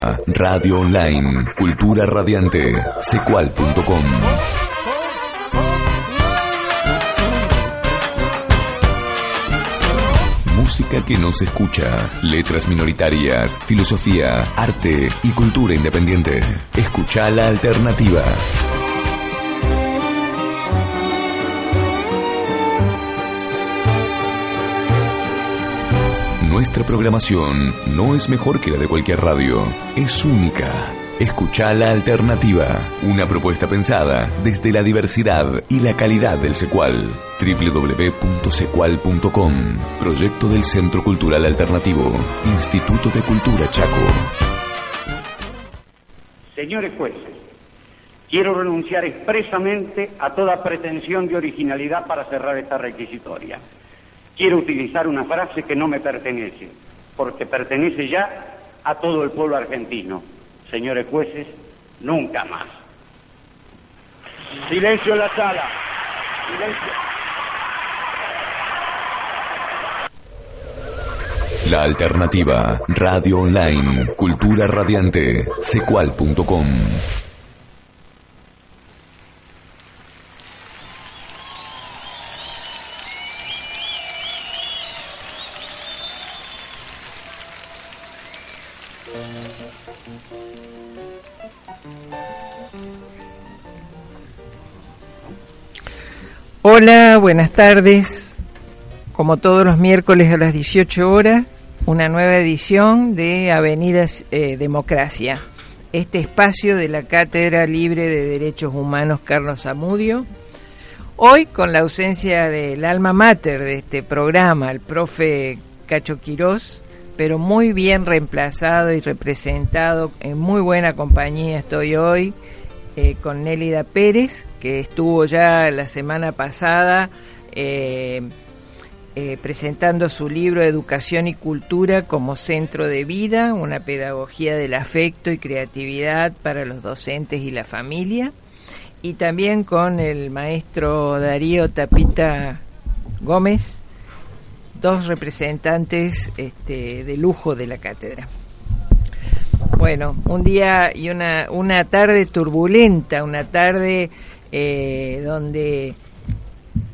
Radio Online, Cultura Radiante, secual.com. Música que no se escucha, letras minoritarias, filosofía, arte y cultura independiente. Escucha la alternativa. Nuestra programación no es mejor que la de cualquier radio, es única. Escucha la alternativa, una propuesta pensada desde la diversidad y la calidad del secual. www.secual.com, proyecto del Centro Cultural Alternativo, Instituto de Cultura Chaco. Señores jueces, quiero renunciar expresamente a toda pretensión de originalidad para cerrar esta requisitoria. Quiero utilizar una frase que no me pertenece, porque pertenece ya a todo el pueblo argentino. Señores jueces, nunca más. Silencio en la sala. Silencio. La alternativa, radio online, cultura radiante, secual.com. Hola, buenas tardes. Como todos los miércoles a las 18 horas, una nueva edición de Avenidas eh, Democracia, este espacio de la Cátedra Libre de Derechos Humanos Carlos Zamudio. Hoy con la ausencia del alma mater de este programa, el profe Cacho Quirós, pero muy bien reemplazado y representado, en muy buena compañía estoy hoy, eh, con Nélida Pérez, que estuvo ya la semana pasada eh, eh, presentando su libro Educación y Cultura como Centro de Vida, una pedagogía del afecto y creatividad para los docentes y la familia, y también con el maestro Darío Tapita Gómez, dos representantes este, de lujo de la cátedra. Bueno, un día y una, una tarde turbulenta, una tarde eh, donde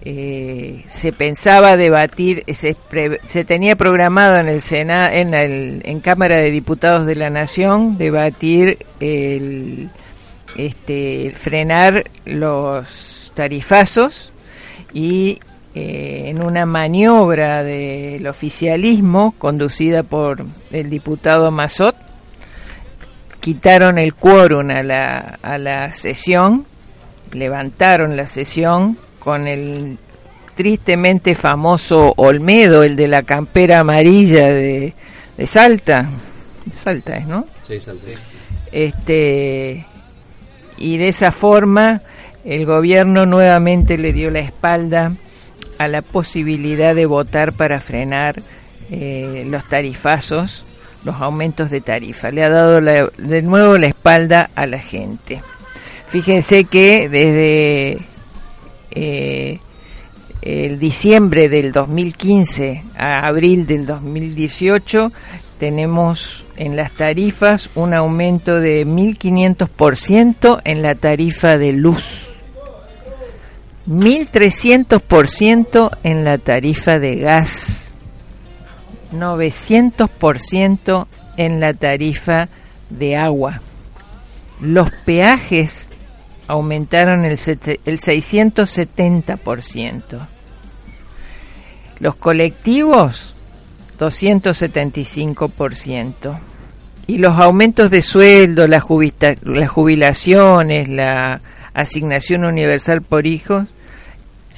eh, se pensaba debatir, se, se, tenía programado en el Senado, en, el, en Cámara de Diputados de la Nación debatir el, este, frenar los tarifazos y eh, en una maniobra del oficialismo conducida por el diputado Mazot, quitaron el quórum a la, a la sesión, levantaron la sesión con el tristemente famoso Olmedo, el de la campera amarilla de, de Salta. Salta es, ¿no? Sí, Salta. Este, y de esa forma el gobierno nuevamente le dio la espalda a la posibilidad de votar para frenar eh, los tarifazos, los aumentos de tarifa. Le ha dado de nuevo la espalda a la gente. Fíjense que desde eh, el diciembre del 2015 a abril del 2018 tenemos en las tarifas un aumento de 1.500% en la tarifa de luz 1.300% en la tarifa de gas, 900% en la tarifa de agua. Los peajes aumentaron el, el 670%. Los colectivos, 275%. Y los aumentos de sueldo, las jubilaciones, la asignación universal por hijos,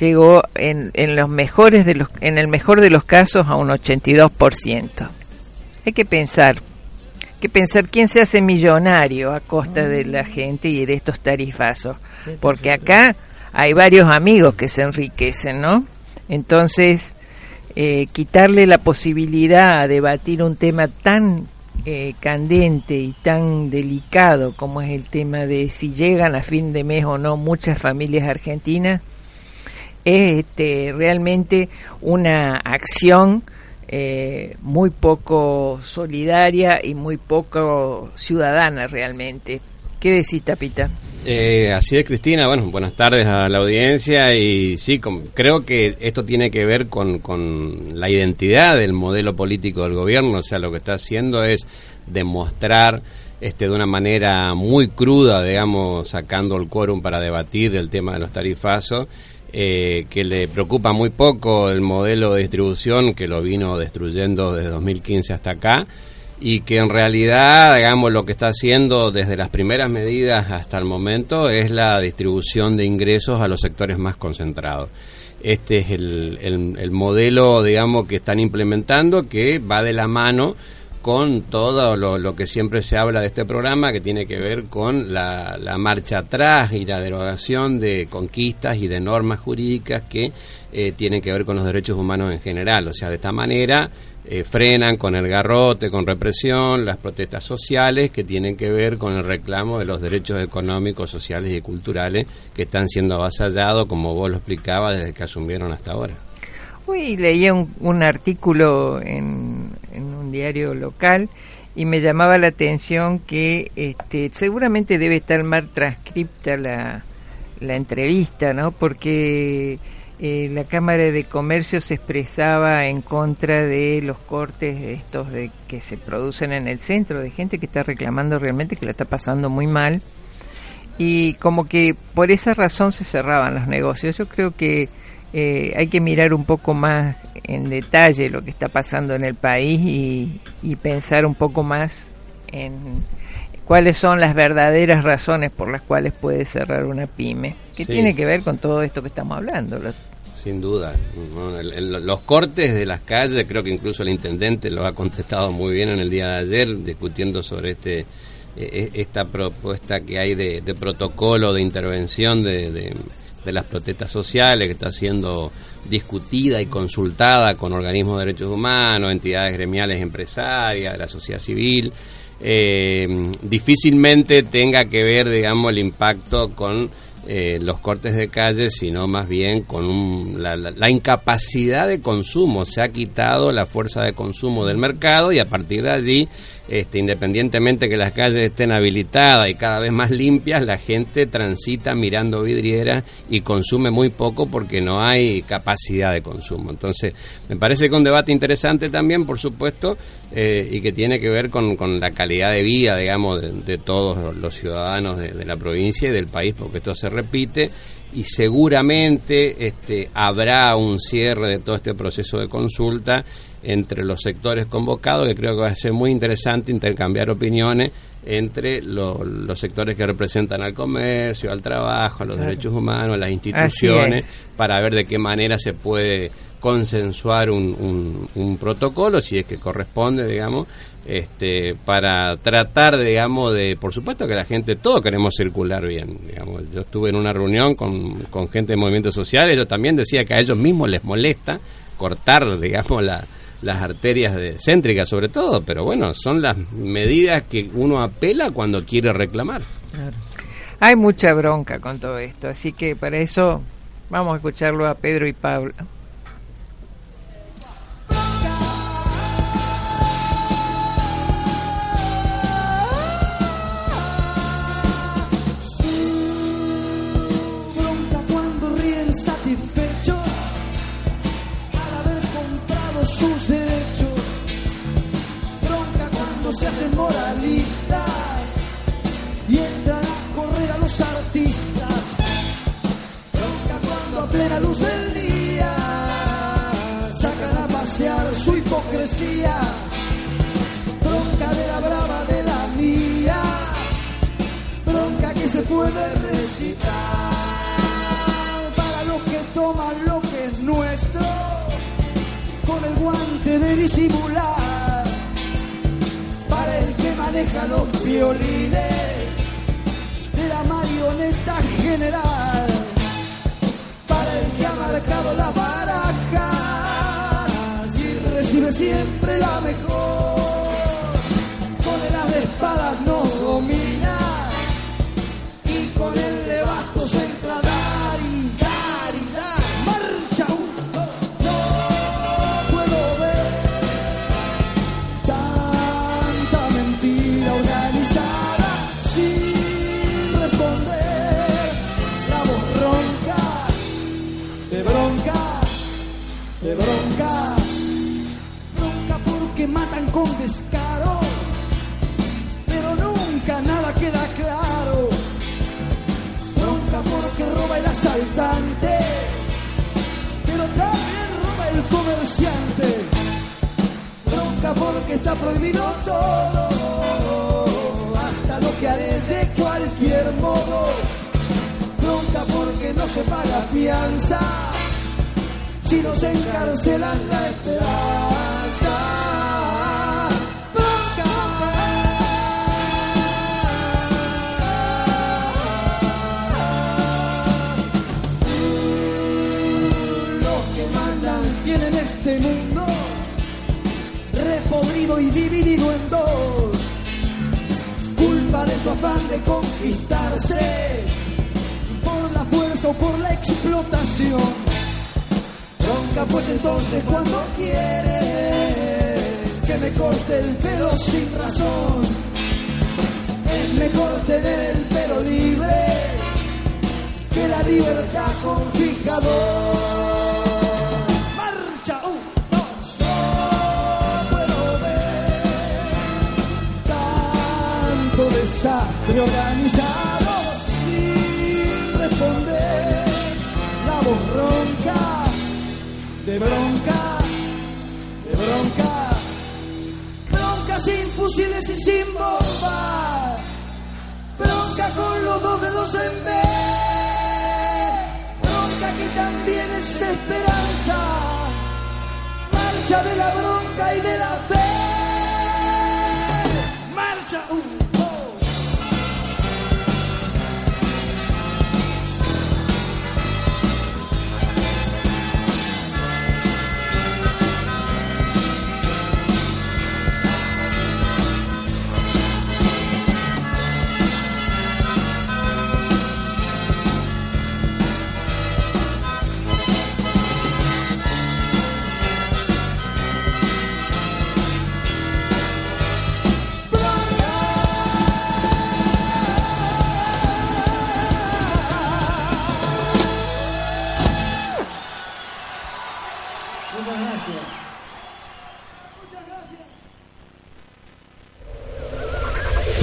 llegó en, en, los mejores de los en el mejor de los casos a un 82%. Hay que pensar que pensar quién se hace millonario a costa de la gente y de estos tarifazos. Porque acá hay varios amigos que se enriquecen, ¿no? Entonces, eh, quitarle la posibilidad a debatir un tema tan eh, candente y tan delicado como es el tema de si llegan a fin de mes o no muchas familias argentinas, es este, realmente una acción eh, muy poco solidaria y muy poco ciudadana realmente. ¿Qué decís, Tapita? Eh, así es, Cristina. Bueno, buenas tardes a la audiencia y sí, creo que esto tiene que ver con, con la identidad del modelo político del gobierno. O sea, lo que está haciendo es demostrar este, de una manera muy cruda, digamos, sacando el quórum para debatir el tema de los tarifazos, eh, que le preocupa muy poco el modelo de distribución que lo vino destruyendo desde 2015 hasta acá y que en realidad, digamos, lo que está haciendo desde las primeras medidas hasta el momento es la distribución de ingresos a los sectores más concentrados. Este es el, el modelo, digamos, que están implementando que va de la mano con todo lo, que siempre se habla de este programa, que tiene que ver con la, marcha atrás y la derogación de conquistas y de normas jurídicas que eh, tienen que ver con los derechos humanos en general. O sea, de esta manera eh, frenan con el garrote, con represión, las protestas sociales que tienen que ver con el reclamo de los derechos económicos, sociales y culturales que están siendo avasallados, como vos lo explicabas, desde que asumieron hasta ahora. Uy, leía un, artículo en, un diario local y me llamaba la atención que este, seguramente debe estar mal transcripta la, la entrevista, ¿no? Porque eh, la Cámara de Comercio se expresaba en contra de los cortes estos de que se producen en el centro, de gente que está reclamando realmente que la está pasando muy mal y como que por esa razón se cerraban los negocios. Yo creo que eh, hay que mirar un poco más en detalle lo que está pasando en el país y, pensar un poco más en cuáles son las verdaderas razones por las cuales puede cerrar una pyme, que tiene que ver con todo esto que estamos hablando. Sin duda. los cortes de las calles, creo que incluso el intendente lo ha contestado muy bien en el día de ayer, discutiendo sobre este e, e, esta propuesta que hay de, protocolo de intervención de de las protestas sociales que está siendo discutida y consultada con organismos de derechos humanos, entidades gremiales empresarias, de la sociedad civil, eh, difícilmente tenga que ver, digamos, el impacto con eh, los cortes de calle, sino más bien con la, incapacidad de consumo. Se ha quitado la fuerza de consumo del mercado y a partir de allí, este, independientemente que las calles estén habilitadas y cada vez más limpias, la gente transita mirando vidrieras y consume muy poco porque no hay capacidad de consumo. Entonces, me parece que un debate interesante también, por supuesto, eh, y que tiene que ver con, la calidad de vida, digamos, de, todos los ciudadanos de, la provincia y del país, porque esto se repite y seguramente este, habrá un cierre de todo este proceso de consulta entre los sectores convocados, que creo que va a ser muy interesante intercambiar opiniones entre los sectores que representan al comercio, al trabajo, a los derechos humanos, a las instituciones, para ver de qué manera se puede consensuar un, un, protocolo, si es que corresponde, digamos, este, para tratar, digamos, de, por supuesto que la gente, todos queremos circular bien, digamos. Yo estuve en una reunión con, con gente de movimientos sociales, yo también decía que a ellos mismos les molesta cortar, digamos, la, las arterias de, céntricas sobre todo, pero bueno, son las medidas que uno apela cuando quiere reclamar. Hay mucha bronca con todo esto, así que para eso vamos a escucharlo a Pedro y Pablo. Y dividido en dos. Culpa de su afán de conquistarse por la fuerza o por la explotación. Pues entonces cuando quiere que me corte el pelo sin razón. Es mejor tener el pelo libre que la libertad ver tanto desastre organizado sin responder. La ronca, de bronca, de bronca, bronca sin fusiles y sin bombas, bronca con los dos dedos en vez bronca que también es esperanza, marcha de la bronca y de la fe, marcha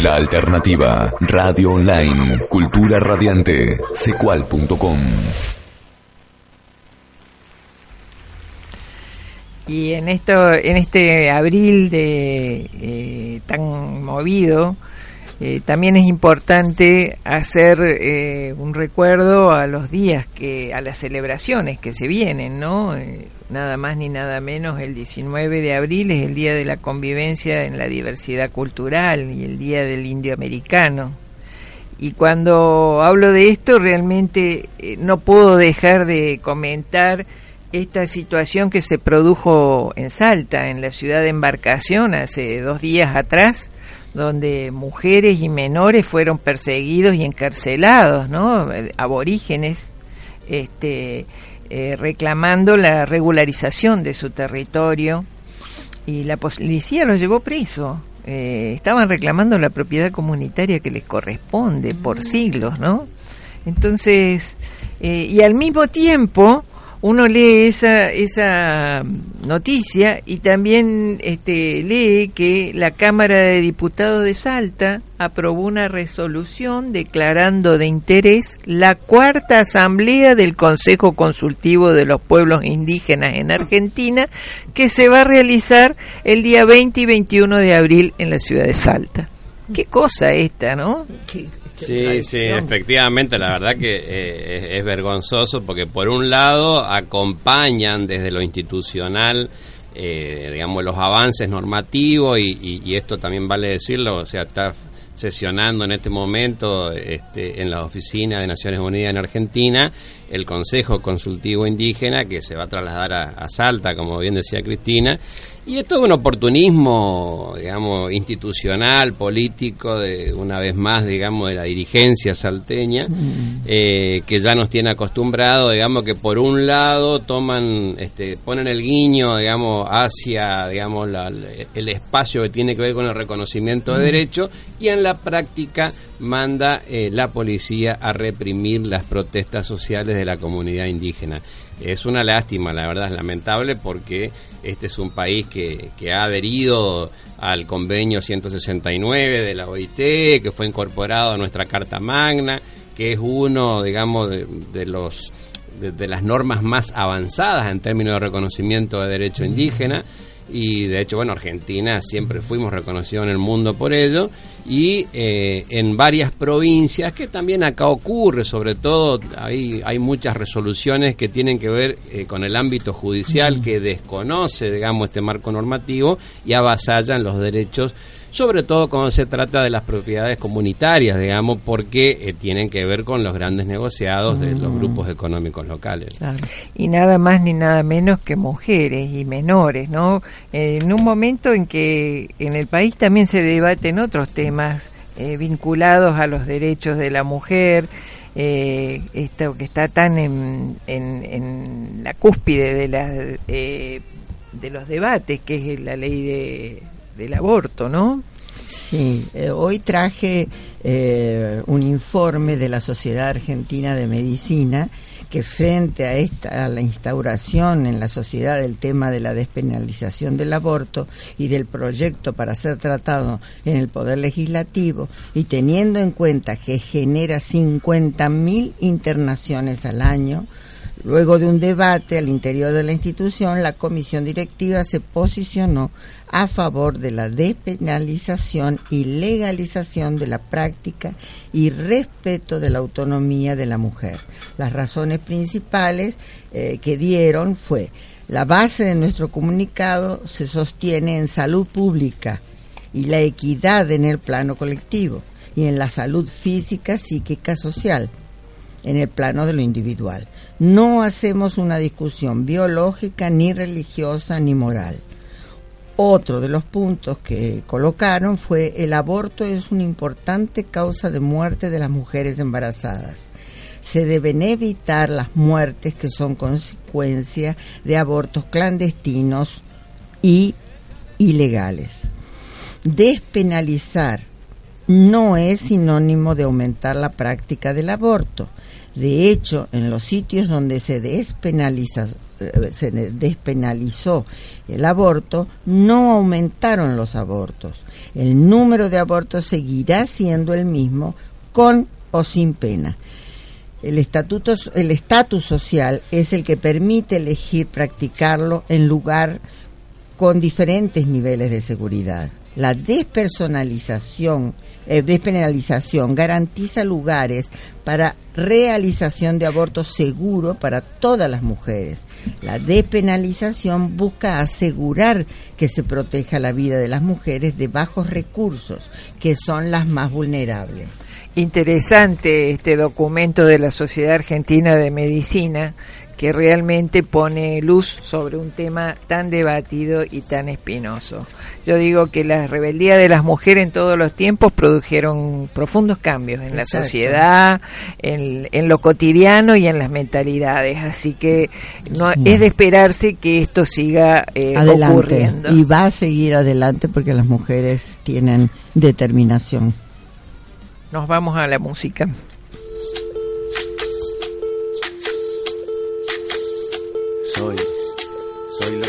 La alternativa, radio online, cultura radiante, secual.com. Y en esto, en este abril de eh, tan movido, eh, también es importante hacer eh, un recuerdo a los días que, a las celebraciones que se vienen, ¿no? Nada más ni nada menos el 19 de abril es el día de la convivencia en la diversidad cultural y el día del indio americano. Y cuando hablo de esto realmente eh, no puedo dejar de comentar esta situación que se produjo en Salta, en la ciudad de Embarcación, hace dos días atrás, donde mujeres y menores fueron perseguidos y encarcelados, ¿no? Eh, Aborígenes, este, eh, reclamando la regularización de su territorio y la policía los llevó preso. Eh, estaban reclamando la propiedad comunitaria que les corresponde por siglos, ¿no? Entonces, eh, y al mismo tiempo uno lee esa, esa noticia y también este, lee que la Cámara de Diputados de Salta aprobó una resolución declarando de interés la cuarta asamblea del Consejo Consultivo de los Pueblos Indígenas en Argentina que se va a realizar el día 20 y 21 de abril en la ciudad de Salta. Qué cosa esta, ¿no? Sí, sí, efectivamente, la verdad que eh, es, es vergonzoso porque por un lado acompañan desde lo institucional eh, digamos, los avances normativos y, y, esto también vale decirlo, o sea, está sesionando en este momento este, en la oficina de Naciones Unidas en Argentina el Consejo Consultivo Indígena que se va a trasladar a Salta, como bien decía Cristina, y esto es un oportunismo, digamos, institucional, político, de una vez más, digamos, de la dirigencia salteña, mm. eh, que ya nos tiene acostumbrado, digamos, que por un lado toman, este, ponen el guiño, digamos, hacia, digamos, el espacio que tiene que ver con el reconocimiento de mm. derechos, y en la práctica manda eh, la policía a reprimir las protestas sociales de la comunidad indígena. Es una lástima, la verdad es lamentable porque este es un país que, que ha adherido al convenio 169 de la OIT, que fue incorporado a nuestra Carta Magna, que es uno, digamos, de, los de, las normas más avanzadas en términos de reconocimiento de derecho indígena y de hecho, bueno, Argentina siempre fuimos reconocidos en el mundo por ello. Y eh, en varias provincias, que también acá ocurre, sobre todo hay, hay muchas resoluciones que tienen que ver eh, con el ámbito judicial que desconoce, digamos, este marco normativo y avasallan los derechos sobre todo cuando se trata de las propiedades comunitarias, digamos, porque eh, tienen que ver con los grandes negociados de los mm. grupos económicos locales. Y nada más ni nada menos que mujeres y menores, ¿no? en un momento en que en el país también se debaten otros temas eh, vinculados a los derechos de la mujer, eh, esto que está tan en, en, la cúspide de, la, de los debates, que es la ley de del aborto, ¿no? Sí, eh, hoy traje eh, un informe de la Sociedad Argentina de Medicina que frente a esta a la instauración en la sociedad del tema de la despenalización del aborto y del proyecto para ser tratado en el poder legislativo y teniendo en cuenta que genera 50.000 internaciones al año, Luego de un debate al interior de la institución, la comisión directiva se posicionó a favor de la despenalización y legalización de la práctica y respeto de la autonomía de la mujer. Las razones principales eh, que dieron fue la base de nuestro comunicado se sostiene en salud pública y la equidad en el plano colectivo y en la salud física, psíquica, social, en el plano de lo individual. No hacemos una discusión biológica, ni religiosa, ni moral. Otro de los puntos que colocaron fue el aborto es una importante causa de muerte de las mujeres embarazadas. Se deben evitar las muertes que son consecuencia de abortos clandestinos y ilegales. Despenalizar no es sinónimo de aumentar la práctica del aborto de hecho, en los sitios donde se despenaliza eh, se despenalizó el aborto, no aumentaron los abortos. El número de abortos seguirá siendo el mismo con o sin pena. El estatuto, el estatus social es el que permite elegir practicarlo en lugar con diferentes niveles de seguridad. La despersonalización eh, despenalización garantiza lugares para realización de aborto seguro para todas las mujeres. La despenalización busca asegurar que se proteja la vida de las mujeres de bajos recursos, que son las más vulnerables. Interesante este documento de la Sociedad Argentina de Medicina que realmente pone luz sobre un tema tan debatido y tan espinoso. Yo digo que la rebeldía de las mujeres en todos los tiempos produjeron profundos cambios en la sociedad, en, lo cotidiano y en las mentalidades. Así que no, es de esperarse que esto siga eh, ocurriendo. Y va a seguir adelante porque las mujeres tienen determinación. Nos vamos a la música. Soy, soy lo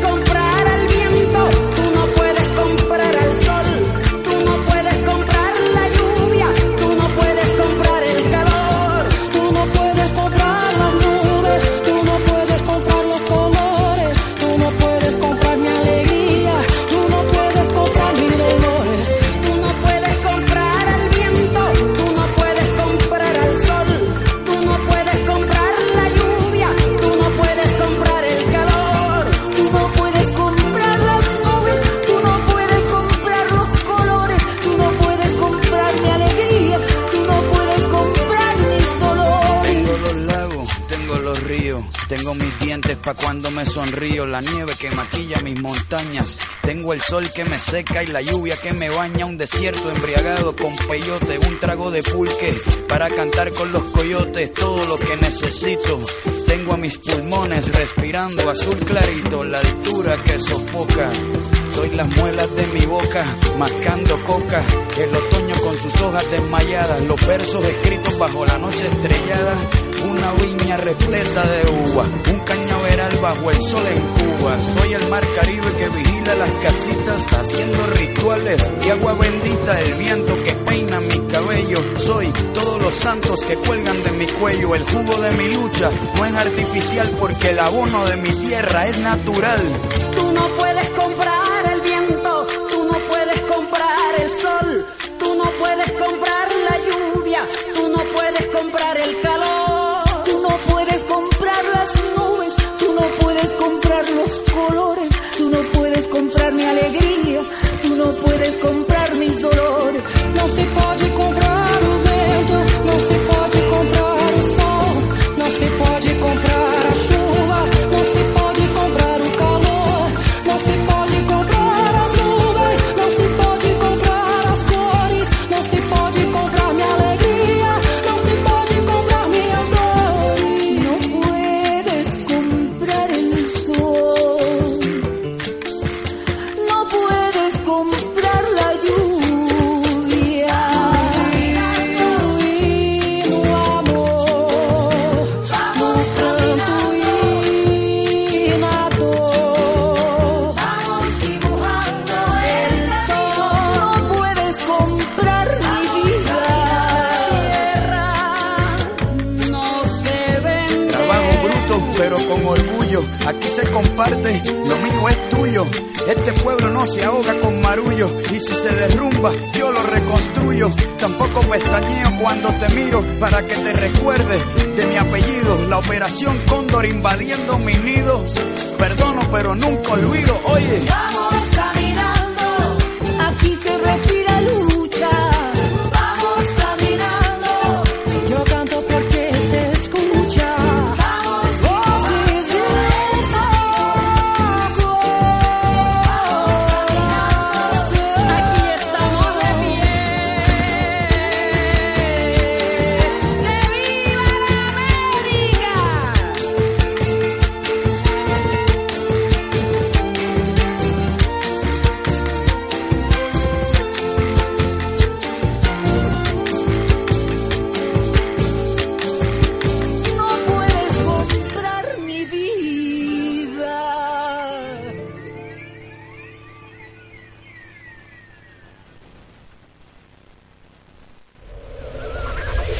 comprar al viento, sol que me seca y la lluvia que me baña, un desierto embriagado con peyote, un trago de pulque para cantar con los coyotes, todo lo que necesito. Tengo a mis pulmones respirando azul clarito, la altura que sofoca. Soy las muelas de mi boca, mascando coca. El otoño con sus hojas desmayadas, los versos escritos bajo la noche estrellada. Una viña repleta de uva, un cañaveral bajo el sol en Cuba. Soy el mar Caribe que vigila las casitas, haciendo rituales y agua bendita, el viento que peina mi cabello. Soy todos los santos que cuelgan de mi cuello. El jugo de mi lucha no es artificial porque el abono de mi tierra es natural.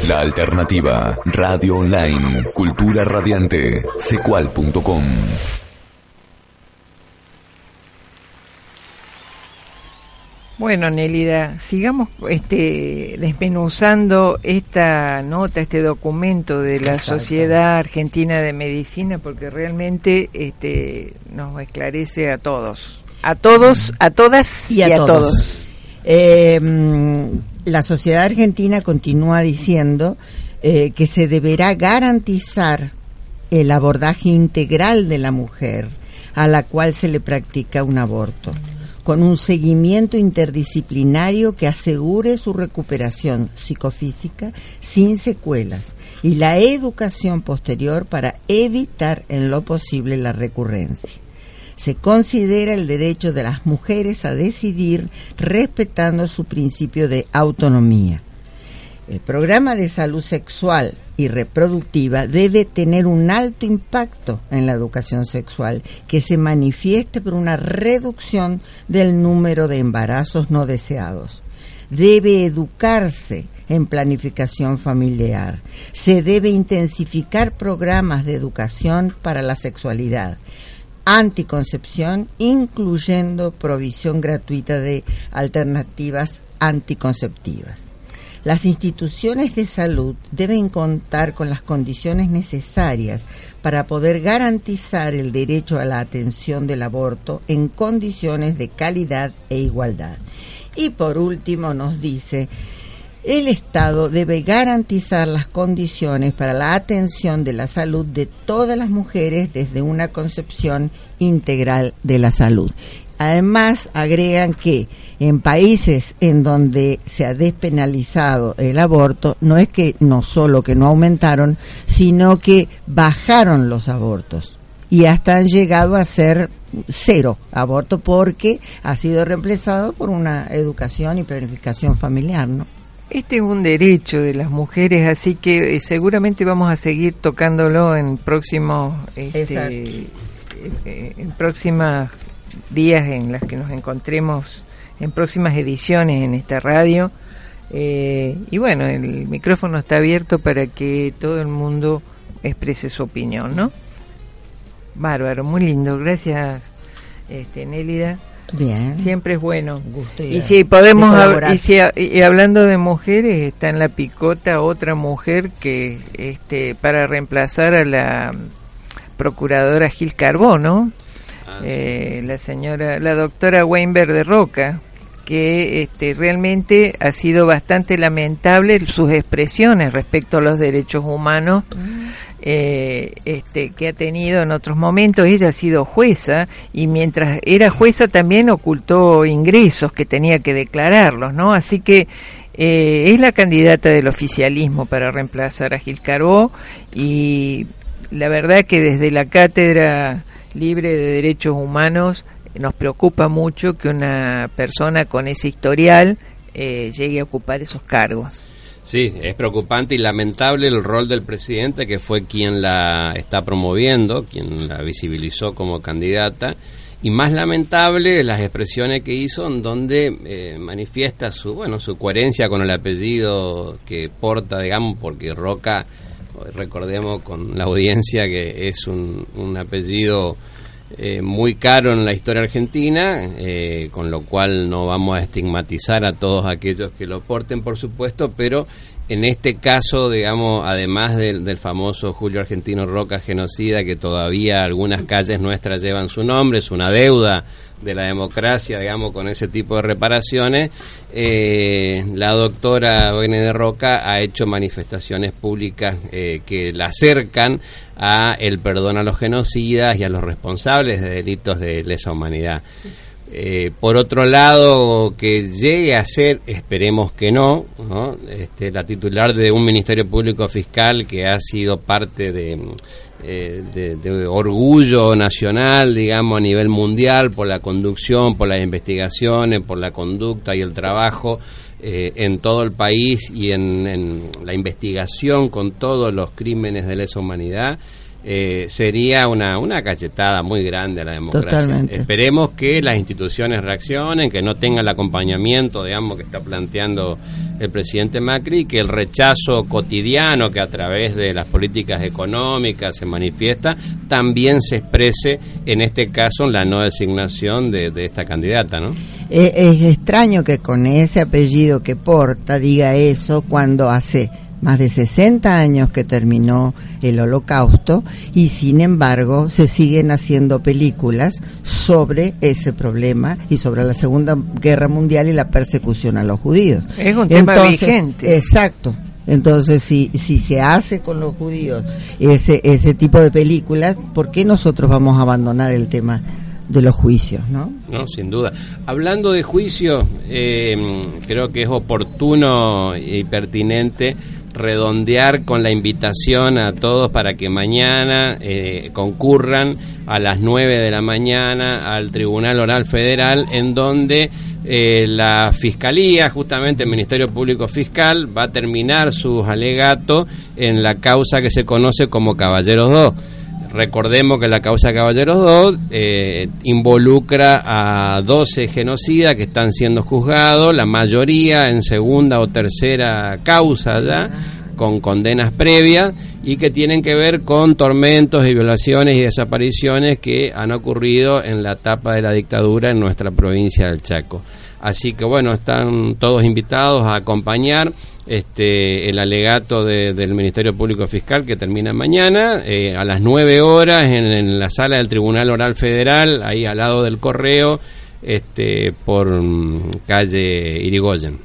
La alternativa, radio online, cultura radiante, secual.com. Bueno, Nelida, sigamos este, desmenuzando esta nota, este documento de la Exacto. Sociedad Argentina de Medicina, porque realmente este, nos esclarece a todos, a todos, a todas y, a, todos. Eh, mm, la sociedad argentina continúa diciendo eh, que se deberá garantizar el abordaje integral de la mujer a la cual se le practica un aborto, con un seguimiento interdisciplinario que asegure su recuperación psicofísica sin secuelas y la educación posterior para evitar en lo posible la recurrencia. Se considera el derecho de las mujeres a decidir respetando su principio de autonomía. El programa de salud sexual y reproductiva debe tener un alto impacto en la educación sexual que se manifieste por una reducción del número de embarazos no deseados. Debe educarse en planificación familiar. Se debe intensificar programas de educación para la sexualidad anticoncepción, incluyendo provisión gratuita de alternativas anticonceptivas. Las instituciones de salud deben contar con las condiciones necesarias para poder garantizar el derecho a la atención del aborto en condiciones de calidad e igualdad. Y por último nos dice, el Estado debe garantizar las condiciones para la atención de la salud de todas las mujeres desde una concepción integral de la salud. Además, agregan que en países en donde se ha despenalizado el aborto, no es que no solo que no aumentaron, sino que bajaron los abortos y hasta han llegado a ser cero aborto porque ha sido reemplazado por una educación y planificación familiar, ¿no? Este es un derecho de las mujeres, así que eh, seguramente vamos a seguir tocándolo en próximos este, eh, eh, en próximas días en las que nos encontremos en próximas ediciones en esta radio. Eh, y bueno, el micrófono está abierto para que todo el mundo exprese su opinión, ¿no? Bárbaro, muy lindo. Gracias, este, Nélida. Bien. Siempre es bueno. y, si podemos, y, si, y hablando de mujeres, está en la picota otra mujer que, este, para reemplazar a la procuradora Gil Carbón, Ah, eh, la señora, la doctora Weinberg de Roca, que este, realmente ha sido bastante lamentable sus expresiones respecto a los derechos humanos mm. Eh, este, que ha tenido en otros momentos. Ella ha sido jueza y mientras era jueza también ocultó ingresos que tenía que declararlos, ¿no? Así que eh, es la candidata del oficialismo para reemplazar a Gil Carbó y la verdad que desde la cátedra libre de derechos humanos, nos preocupa mucho que una persona con ese historial eh, llegue a ocupar esos cargos. Sí, es preocupante y lamentable el rol del presidente, que fue quien la está promoviendo, quien la visibilizó como candidata, y más lamentable las expresiones que hizo en donde eh, manifiesta su bueno su coherencia con el apellido que porta, digamos, porque Roca recordemos con la audiencia que es un, un apellido eh, muy caro en la historia argentina, eh, con lo cual no vamos a estigmatizar a todos aquellos que lo porten, por supuesto, pero en este caso, digamos, además del, del, famoso Julio Argentino Roca genocida, que todavía algunas calles nuestras llevan su nombre, es una deuda de la democracia, digamos, con ese tipo de reparaciones, eh, la doctora Bene de Roca ha hecho manifestaciones públicas eh, que la acercan a el perdón a los genocidas y a los responsables de delitos de lesa humanidad. Eh, por otro lado, que llegue a ser, esperemos que no, Este, la titular de un Ministerio Público Fiscal que ha sido parte de, eh, de, orgullo nacional, digamos, a nivel mundial por la conducción, por las investigaciones, por la conducta y el trabajo eh, en todo el país y en, en la investigación con todos los crímenes de lesa humanidad eh, sería una, una cachetada muy grande a la democracia. Esperemos que las instituciones reaccionen, que no tengan el acompañamiento, digamos, que está planteando el presidente Macri, que el rechazo cotidiano que a través de las políticas económicas se manifiesta, también se exprese, en este caso, en la no designación de, de esta candidata, ¿no? Eh, es extraño que con ese apellido que porta diga eso cuando hace más de 60 años que terminó el holocausto y sin embargo se siguen haciendo películas sobre ese problema y sobre la Segunda Guerra Mundial y la persecución a los judíos. Es un tema vigente. Exacto. Entonces, si, si se hace con los judíos ese, ese tipo de películas, ¿por qué nosotros vamos a abandonar el tema de los juicios, no? No, sin duda. Hablando de juicio, eh, creo que es oportuno y pertinente redondear con la invitación a todos para que mañana eh, concurran a las 9 de la mañana al Tribunal Oral Federal en donde eh, la Fiscalía, justamente el Ministerio Público Fiscal, va a terminar sus alegatos en la causa que se conoce como Caballeros 2 recordemos que la causa Caballeros 2 eh, involucra a 12 genocidas que están siendo juzgados, la mayoría en segunda o tercera causa ya, con condenas previas y que tienen que ver con tormentos y violaciones y desapariciones que han ocurrido en la etapa de la dictadura en nuestra provincia del Chaco. Así que bueno, están todos invitados a acompañar este, el alegato del Ministerio Público Fiscal que termina mañana eh, a las 9 horas en, la sala del Tribunal Oral Federal, ahí al lado del correo, este, por mm, calle Irigoyen.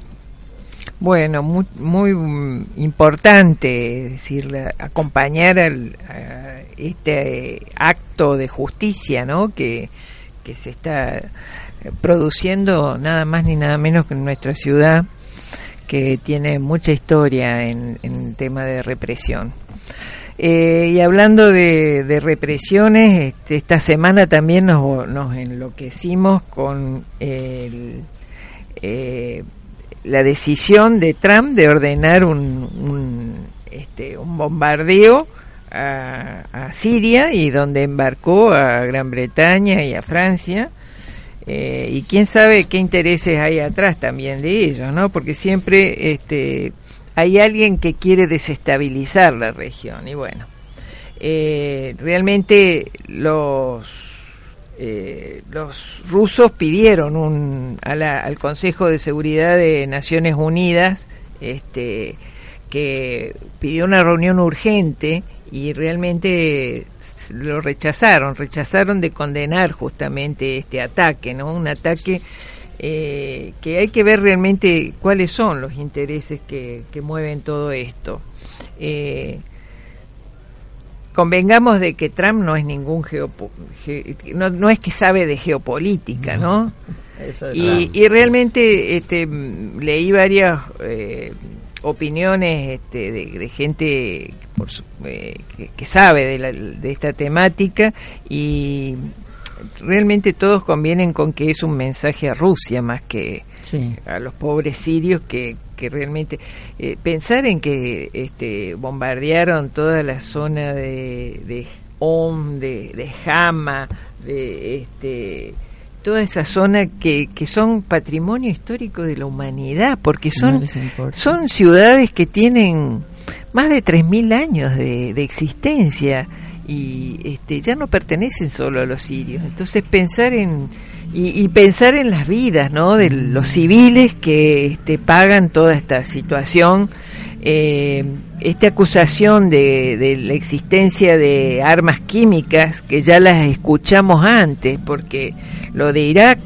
Bueno, muy, muy mm, importante, decir, acompañar al, a este acto de justicia, ¿no? Que, que se está produciendo nada más ni nada menos que en nuestra ciudad, que tiene mucha historia en, en tema de represión. Eh, y hablando de, represiones, este, esta semana también nos, nos enloquecimos con eh, la decisión de Trump de ordenar un, un, este, un bombardeo a, Siria y donde embarcó a Gran Bretaña y a Francia eh, y quién sabe qué intereses hay atrás también de ellos, ¿no? Porque siempre este, hay alguien que quiere desestabilizar la región. Y bueno, eh, realmente los, eh, los rusos pidieron un, al Consejo de Seguridad de Naciones Unidas este, que pidió una reunión urgente y realmente lo rechazaron, rechazaron de condenar justamente este ataque, ¿no? Un ataque eh, que hay que ver realmente cuáles son los intereses que, mueven todo esto. Eh, convengamos de que Trump no es ningún geopo no, no, es que sabe de geopolítica, ¿no? y, y, realmente este, leí varias eh, opiniones este, de, gente por eh, que, sabe de, esta temática y realmente todos convienen con que es un mensaje a Rusia más que a los pobres sirios que, que realmente eh, pensar en que este, bombardearon toda la zona de, de Om, de, de Hama, de este toda esa zona que, que son patrimonio histórico de la humanidad, porque son, son ciudades que tienen más de 3.000 años de, de existencia y este, ya no pertenecen solo a los sirios. Entonces pensar en y, y, pensar en las vidas, ¿no? De los civiles que este, pagan toda esta situación, eh, esta acusación de, de, la existencia de armas químicas que ya las escuchamos antes, porque lo de Irak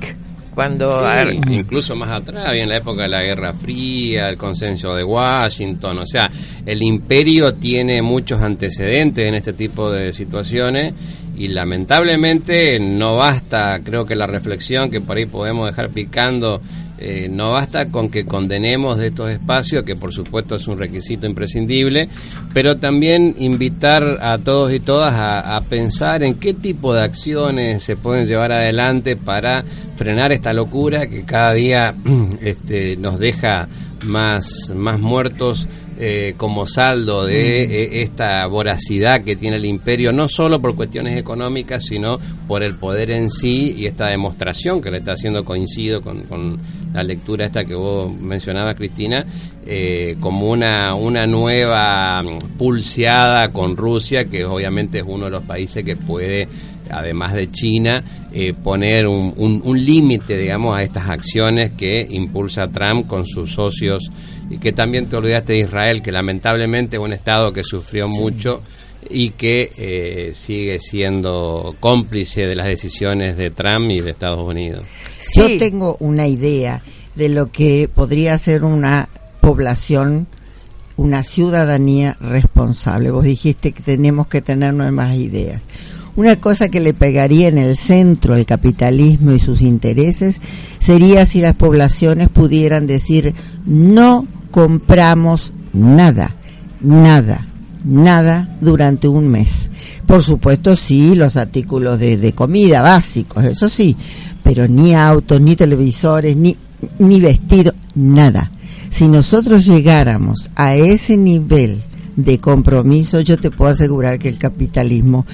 cuando incluso más atrás en la época de la Guerra Fría el consenso de Washington o sea el imperio tiene muchos antecedentes en este tipo de situaciones y lamentablemente no basta creo que la reflexión que por ahí podemos dejar picando eh, no basta con que condenemos de estos espacios, que por supuesto es un requisito imprescindible, pero también invitar a todos y todas a, pensar en qué tipo de acciones se pueden llevar adelante para frenar esta locura que cada día este, nos deja más, más muertos eh, como saldo de mm. eh, esta voracidad que tiene el imperio, no solo por cuestiones económicas, sino por el poder en sí y esta demostración que le está haciendo, coincido con, con la lectura esta que vos mencionabas, Cristina, eh, como una, una nueva pulseada con Rusia, que obviamente es uno de los países que puede además de China, poner un, un, un límite, digamos, a estas acciones que impulsa Trump con sus socios. Y que también te olvidaste de Israel, que lamentablemente es un Estado que sufrió mucho y que eh, sigue siendo cómplice de las decisiones de Trump y de Estados Unidos. Yo tengo una idea de lo que podría ser una población una ciudadanía responsable. Vos dijiste que tenemos que tener nuevas ideas. Una cosa que le pegaría en el centro al capitalismo y sus intereses sería si las poblaciones pudieran decir no compramos nada, nada, nada durante un mes. Por supuesto, sí, los artículos de, comida básicos, eso sí, pero ni autos, ni televisores, ni, ni vestido, nada. Si nosotros llegáramos a ese nivel de compromiso, yo te puedo asegurar que el capitalismo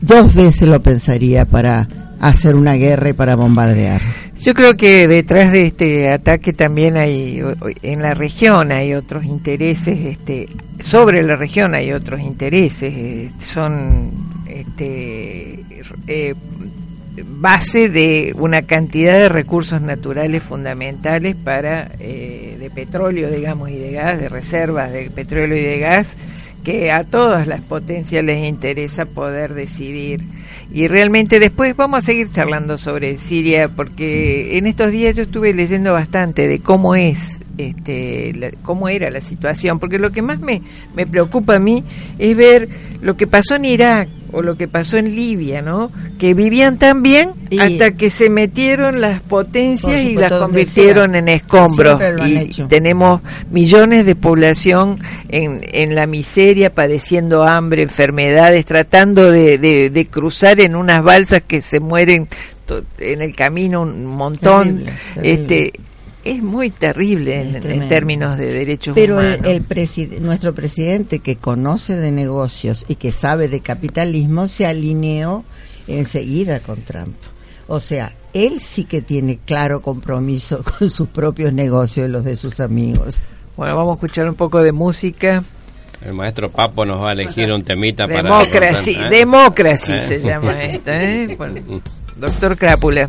dos veces lo pensaría para hacer una guerra y para bombardear. Yo creo que detrás de este ataque también hay, en la región hay otros intereses, este, sobre la región hay otros intereses, eh, son este, eh, base de una cantidad de recursos naturales fundamentales para, eh, de petróleo, digamos, y de gas, de reservas de petróleo y de gas, que a todas las potencias les interesa poder decidir. Y realmente después vamos a seguir charlando sobre Siria, porque en estos días yo estuve leyendo bastante de cómo es, este, cómo era la situación, porque lo que más me, me preocupa a mí es ver lo que pasó en Irak, o lo que pasó en Libia, ¿no? Que vivían tan bien hasta que se metieron las potencias y las convirtieron en escombros. Y tenemos millones de población en, en la miseria, padeciendo hambre, enfermedades, tratando de, de, cruzar en unas balsas que se mueren en el camino un montón. Este es muy terrible en, términos de derechos Pero humanos. Pero el, nuestro presidente, que conoce de negocios y que sabe de capitalismo, se alineó enseguida con Trump. O sea, él sí que tiene claro compromiso con sus propios negocios y los de sus amigos. Bueno, vamos a escuchar un poco de música. El maestro Papo nos va a elegir un temita para... Democracy, ¿eh? democracy ¿Eh? se llama esta, ¿eh? doctor Crápula.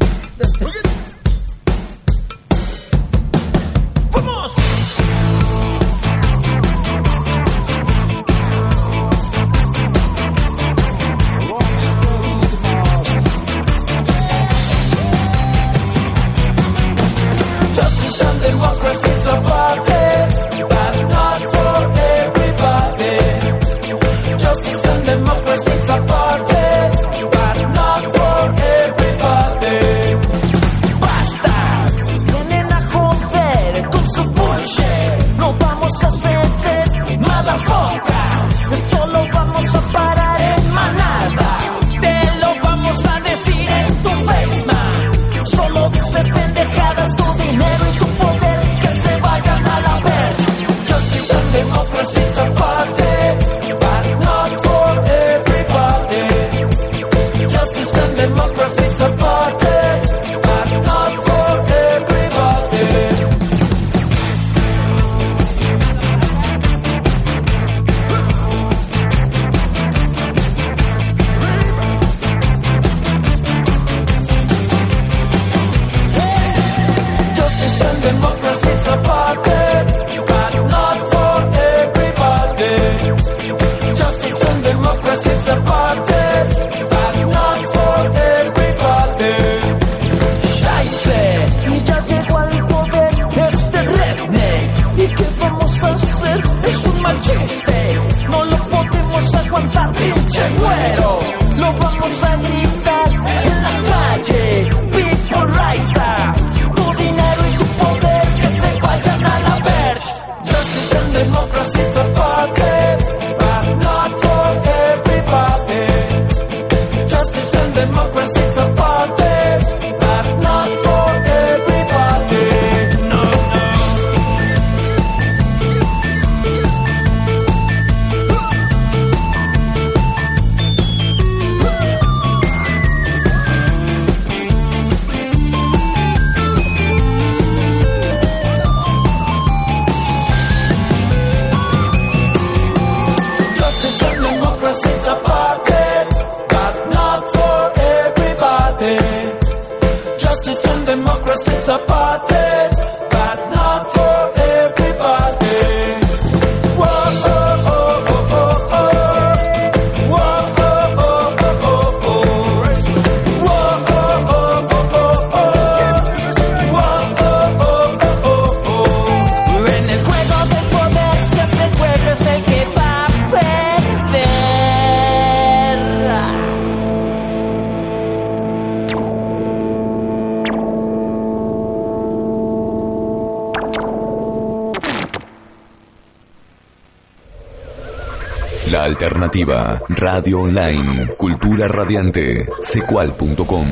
Radio online, cultura radiante, secual.com.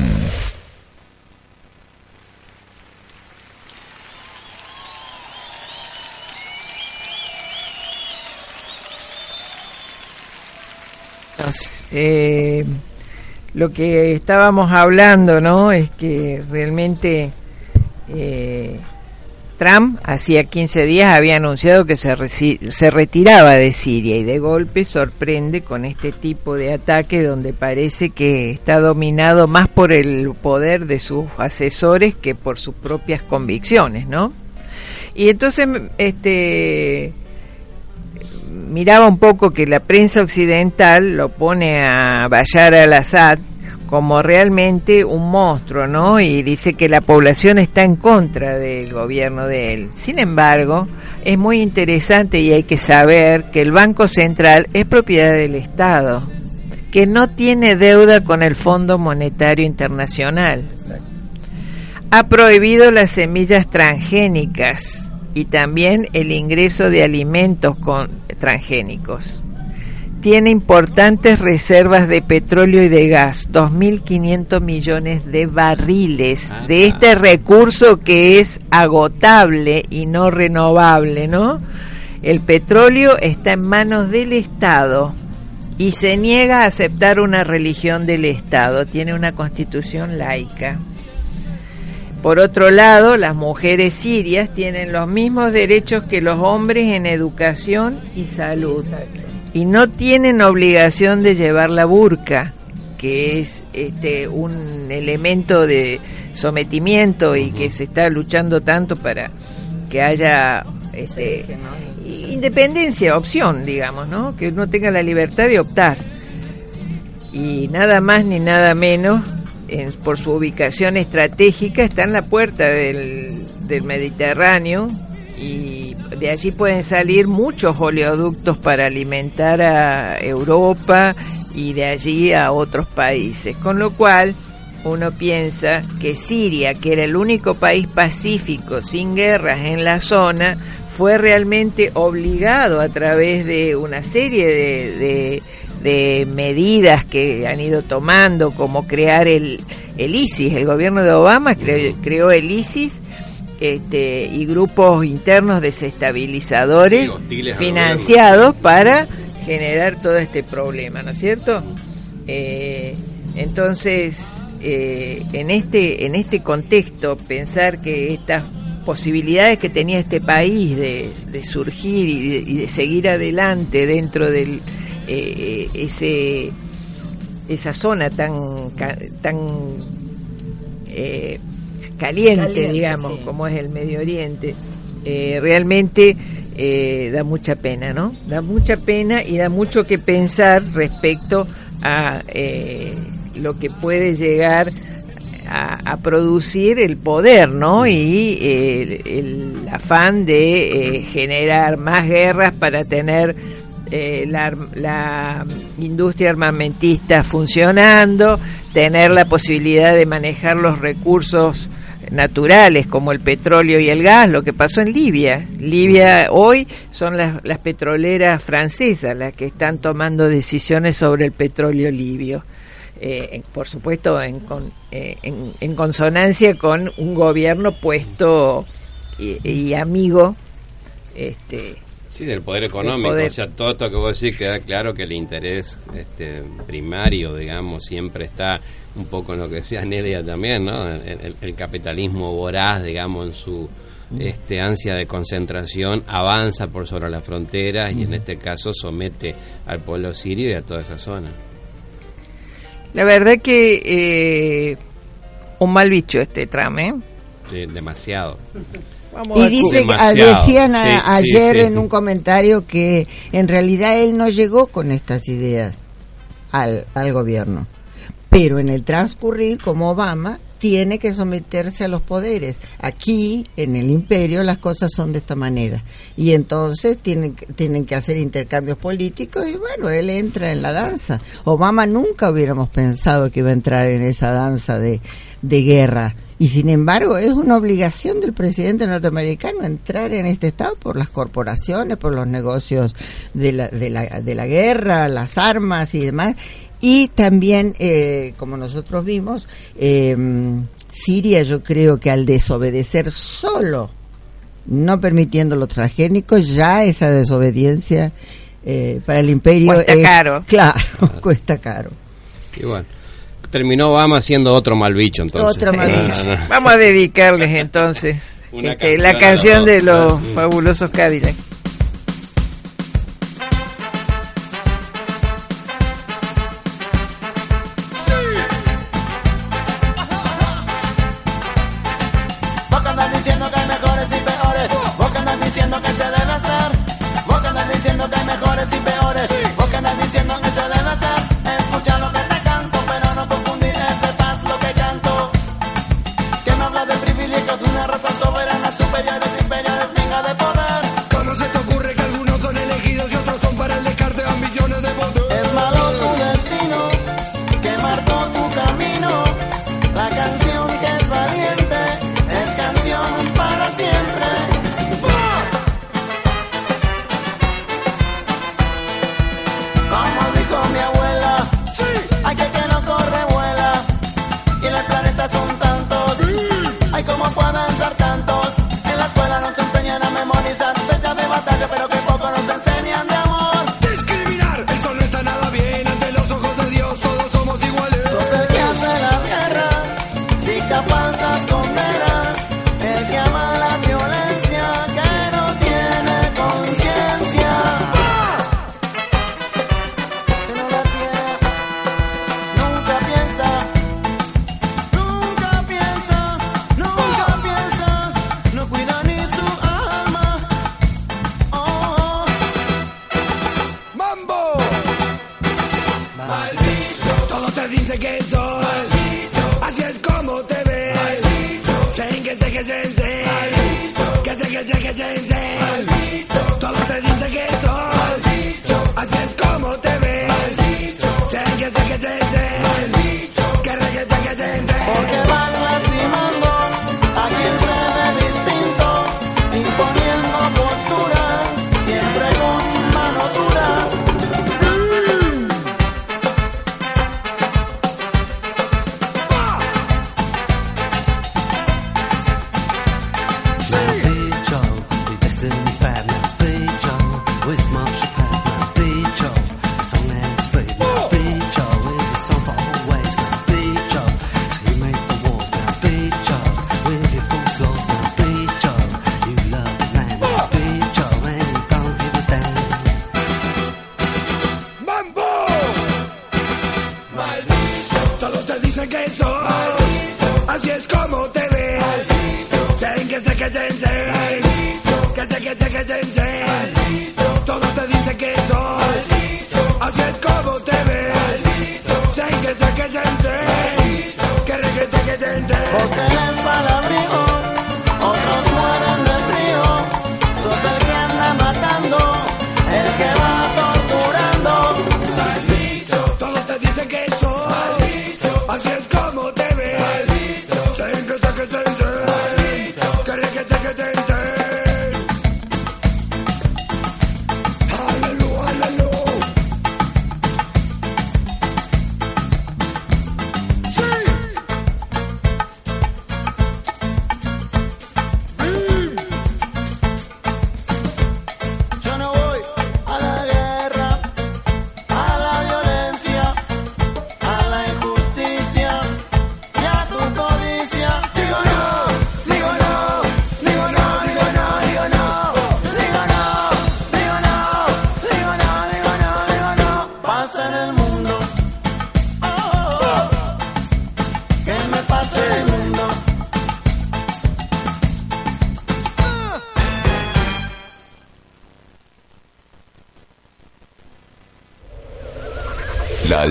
Eh, lo que estábamos hablando, ¿no? Es que realmente eh, Trump hacía 15 días había anunciado que se, se retiraba de Siria y de golpe sorprende con este tipo de ataque donde parece que está dominado más por el poder de sus asesores que por sus propias convicciones, ¿no? Y entonces, este, miraba un poco que la prensa occidental lo pone a Bayar al-Assad como realmente un monstruo, ¿no? Y dice que la población está en contra del gobierno de él. Sin embargo, es muy interesante y hay que saber que el Banco Central es propiedad del Estado, que no tiene deuda con el Fondo Monetario Internacional. Ha prohibido las semillas transgénicas y también el ingreso de alimentos con transgénicos tiene importantes reservas de petróleo y de gas, 2.500 millones de barriles Ah, de este recurso que es agotable y no renovable, ¿no? El petróleo está en manos del Estado y se niega a aceptar una religión del Estado, tiene una constitución laica. Por otro lado, las mujeres sirias tienen los mismos derechos que los hombres en educación y salud y no tienen obligación de llevar la burka, que es este un elemento de sometimiento y que se está luchando tanto para que haya este, independencia, opción, digamos, ¿no? Que uno tenga la libertad de optar. Y nada más ni nada menos, en- por su ubicación estratégica, está en la puerta del, del Mediterráneo y de allí pueden salir muchos oleoductos para alimentar a Europa y de allí a otros países. Con lo cual, uno piensa que Siria, que era el único país pacífico sin guerras en la zona, fue realmente obligado a través de una serie de, medidas que han ido tomando, como crear el, el ISIS. El gobierno de Obama cre- creó el ISIS este, y grupos internos desestabilizadores financiados para generar todo este problema, ¿no es cierto? Eh, entonces, eh, en este en este contexto, pensar que estas posibilidades que tenía este país de, de surgir y de, y de seguir adelante dentro del eh, ese esa zona tan tan caliente, Caliente, digamos, sí. como es el Medio Oriente, eh, realmente eh, da mucha pena, ¿no? Da mucha pena y da mucho que pensar respecto a eh, lo que puede llegar a, a producir el poder, ¿no? Y eh, el, el afán de eh, generar más guerras para tener eh, la industria armamentista funcionando, tener la posibilidad de manejar los recursos naturales como el petróleo y el gas, lo que pasó en Libia. Libia hoy son las, las petroleras francesas las que están tomando decisiones sobre el petróleo libio. Eh, por supuesto, en, con- eh, en- en consonancia con un gobierno puesto y, y amigo este, Sí, del poder económico. poder. O sea, todo esto que vos decís queda claro que el interés este, primario, digamos, siempre está un poco en lo que decía Nelia también, ¿no? El, el- el capitalismo voraz, digamos, en su este ansia de concentración avanza por sobre las fronteras y en este caso somete al pueblo sirio y a toda esa zona. La verdad que eh, un mal bicho este Trump, ¿eh? Sí, demasiado. Vamos Y dice, decían Sí, ayer sí. en un comentario que en realidad él no llegó con estas ideas al, al gobierno. Pero en el transcurrir, como Obama, tiene que someterse a los poderes. Aquí, en el imperio, las cosas son de esta manera. Y entonces tienen, que- tienen que hacer intercambios políticos y bueno, él entra en la danza. Obama nunca hubiéramos pensado que iba a entrar en esa danza de, de guerra y sin embargo, es una obligación del presidente norteamericano entrar en este estado por las corporaciones, por los negocios de la, de la, de la guerra, las armas y demás. Y también, eh, como nosotros vimos, eh, Siria yo creo que al desobedecer solo, no permitiendo los transgénicos, ya esa desobediencia eh, para el imperio... Cuesta caro. Claro, cuesta caro. Y bueno terminó Obama siendo otro mal bicho, entonces. Otro mal ah, bicho. Vamos a dedicarles entonces este, la canción de los fabulosos Cadillacs.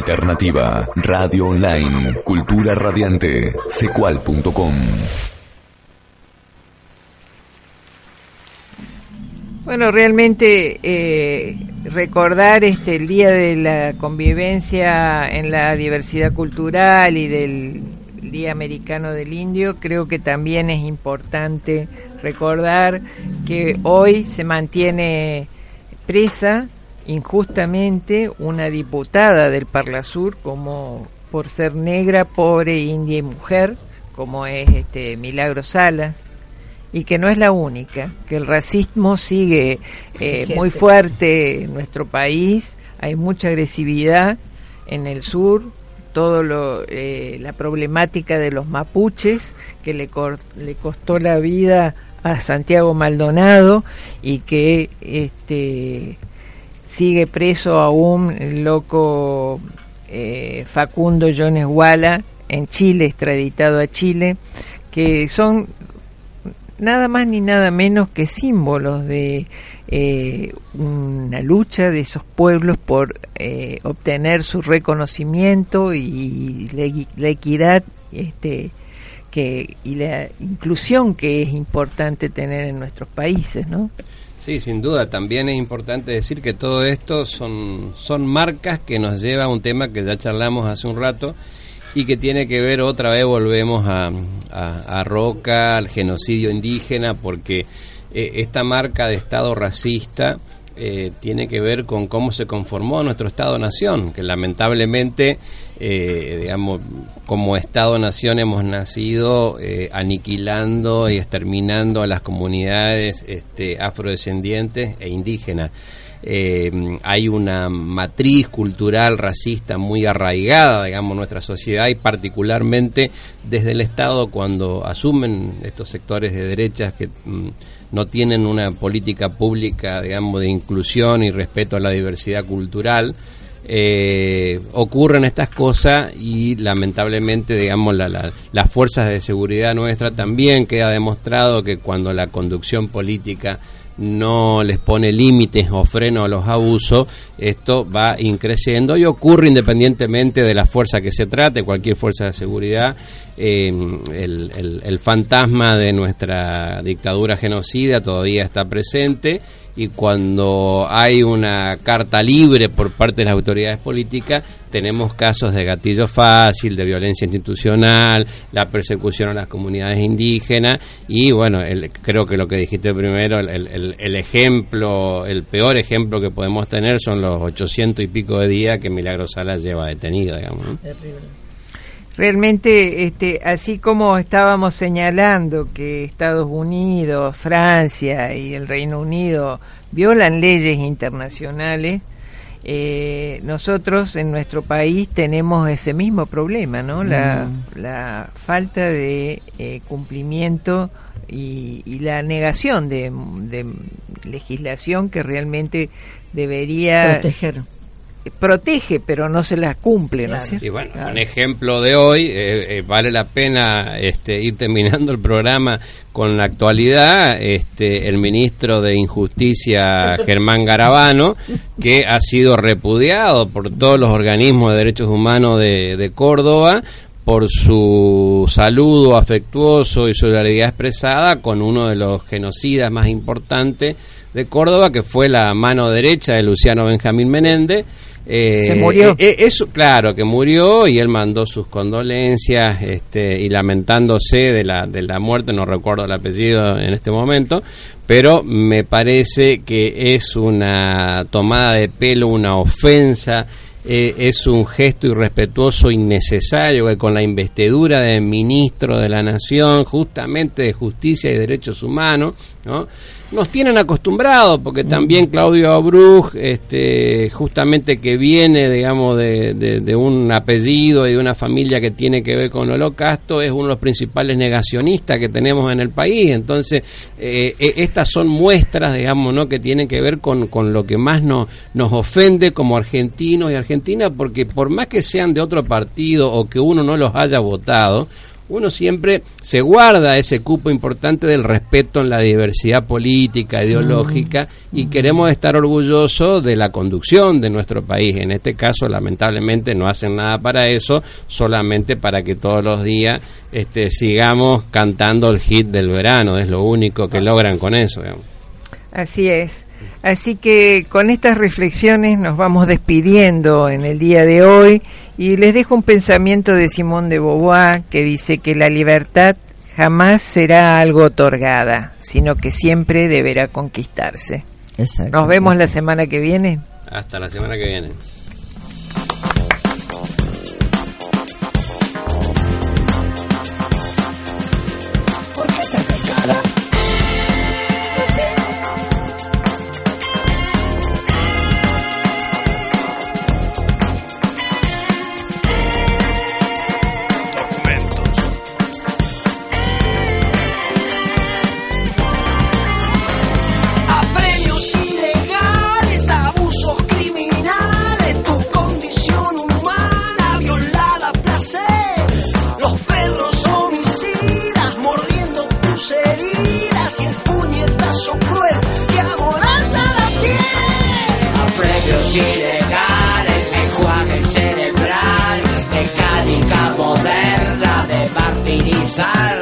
Alternativa, Radio Online, Cultura Radiante, secual.com. Bueno, realmente eh, recordar este el día de la convivencia en la diversidad cultural y del Día Americano del Indio, creo que también es importante recordar que hoy se mantiene presa injustamente una diputada del Parlasur como por ser negra, pobre, india y mujer, como es este Milagro Salas, y que no es la única, que el racismo sigue eh, muy fuerte en nuestro país, hay mucha agresividad en el sur, todo lo, eh, la problemática de los mapuches que le, le costó la vida a Santiago Maldonado y que este sigue preso aún el loco eh, Facundo Jones Walla en Chile, extraditado a Chile, que son nada más ni nada menos que símbolos de eh, una lucha de esos pueblos por eh, obtener su reconocimiento y la, la equidad este, que, y la inclusión que es importante tener en nuestros países, ¿no? Sí, sin duda. También es importante decir que todo esto son, son marcas que nos lleva a un tema que ya charlamos hace un rato y que tiene que ver, otra vez volvemos a, a- Roca, al genocidio indígena, porque eh, esta marca de Estado racista eh, tiene que ver con cómo se conformó nuestro Estado-Nación, que lamentablemente, eh, digamos, como Estado-Nación hemos nacido eh, aniquilando y exterminando a las comunidades este, afrodescendientes e indígenas. Eh, hay una matriz cultural racista muy arraigada, digamos, en nuestra sociedad y particularmente desde el Estado cuando asumen estos sectores de derechas que mm, no tienen una política pública, digamos, de inclusión y respeto a la diversidad cultural. eh, ocurren estas cosas y lamentablemente digamos la- la- las fuerzas de seguridad nuestra también queda demostrado que cuando la conducción política no les pone límites o freno a los abusos, esto va increciendo y ocurre independientemente de la fuerza que se trate, cualquier fuerza de seguridad, eh, el, el- el fantasma de nuestra dictadura genocida todavía está presente y cuando hay una carta libre por parte de las autoridades políticas, tenemos casos de gatillo fácil, de violencia institucional, la persecución a las comunidades indígenas y bueno, el- creo que lo que dijiste primero, el, el- el ejemplo, el peor ejemplo que podemos tener son los 800 y pico de días que Milagro Sala lleva detenida, digamos. ¿no? Realmente, este, así como estábamos señalando que Estados Unidos, Francia y el Reino Unido violan leyes internacionales, eh, nosotros en nuestro país tenemos ese mismo problema, ¿no? La, la falta de eh, cumplimiento y, y la negación de, de legislación que realmente debería Proteger. Protege, pero no se la cumple, ¿no es Claro. cierto? Y bueno, un ejemplo de hoy, eh, eh, vale la pena este, ir terminando el programa con la actualidad, este, el ministro de Injusticia, Germán Garabano, que ha sido repudiado por todos los organismos de derechos humanos de, de Córdoba por su saludo afectuoso y solidaridad expresada con uno de los genocidas más importantes de Córdoba, que fue la mano derecha de Luciano Benjamín Menéndez. Eh, Se murió. eh, eh, eso, claro, que murió y él mandó sus condolencias este, y lamentándose de la, de la muerte, no recuerdo el apellido en este momento, pero me parece que es una tomada de pelo, una ofensa, eh, es un gesto irrespetuoso, innecesario, que con la investidura de ministro de la Nación, justamente de Justicia y Derechos Humanos, ¿no? nos tienen acostumbrados, porque también Claudio Abruj, este, justamente que viene, digamos, de, de- un apellido y de una familia que tiene que ver con el holocausto, es uno de los principales negacionistas que tenemos en el país. Entonces, eh, eh, estas son muestras, digamos, ¿no? que tienen que ver con, con lo que más nos, nos ofende como argentinos y argentinas, porque por más que sean de otro partido o que uno no los haya votado, uno siempre se guarda ese cupo importante del respeto en la diversidad política, ideológica, y queremos estar orgullosos de la conducción de nuestro país. En este caso, lamentablemente, no hacen nada para eso, solamente para que todos los días este, sigamos cantando el hit del verano. Es lo único que logran con eso. digamos. Así es. Así que con estas reflexiones nos vamos despidiendo en el día de hoy y les dejo un pensamiento de Simón de Beauvoir que dice que la libertad jamás será algo otorgada, sino que siempre deberá conquistarse. Exacto. Nos vemos la semana que viene. Hasta la semana que viene. Premios ilegales, enjuague cerebral, mecánica moderna de martirizar,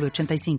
906985.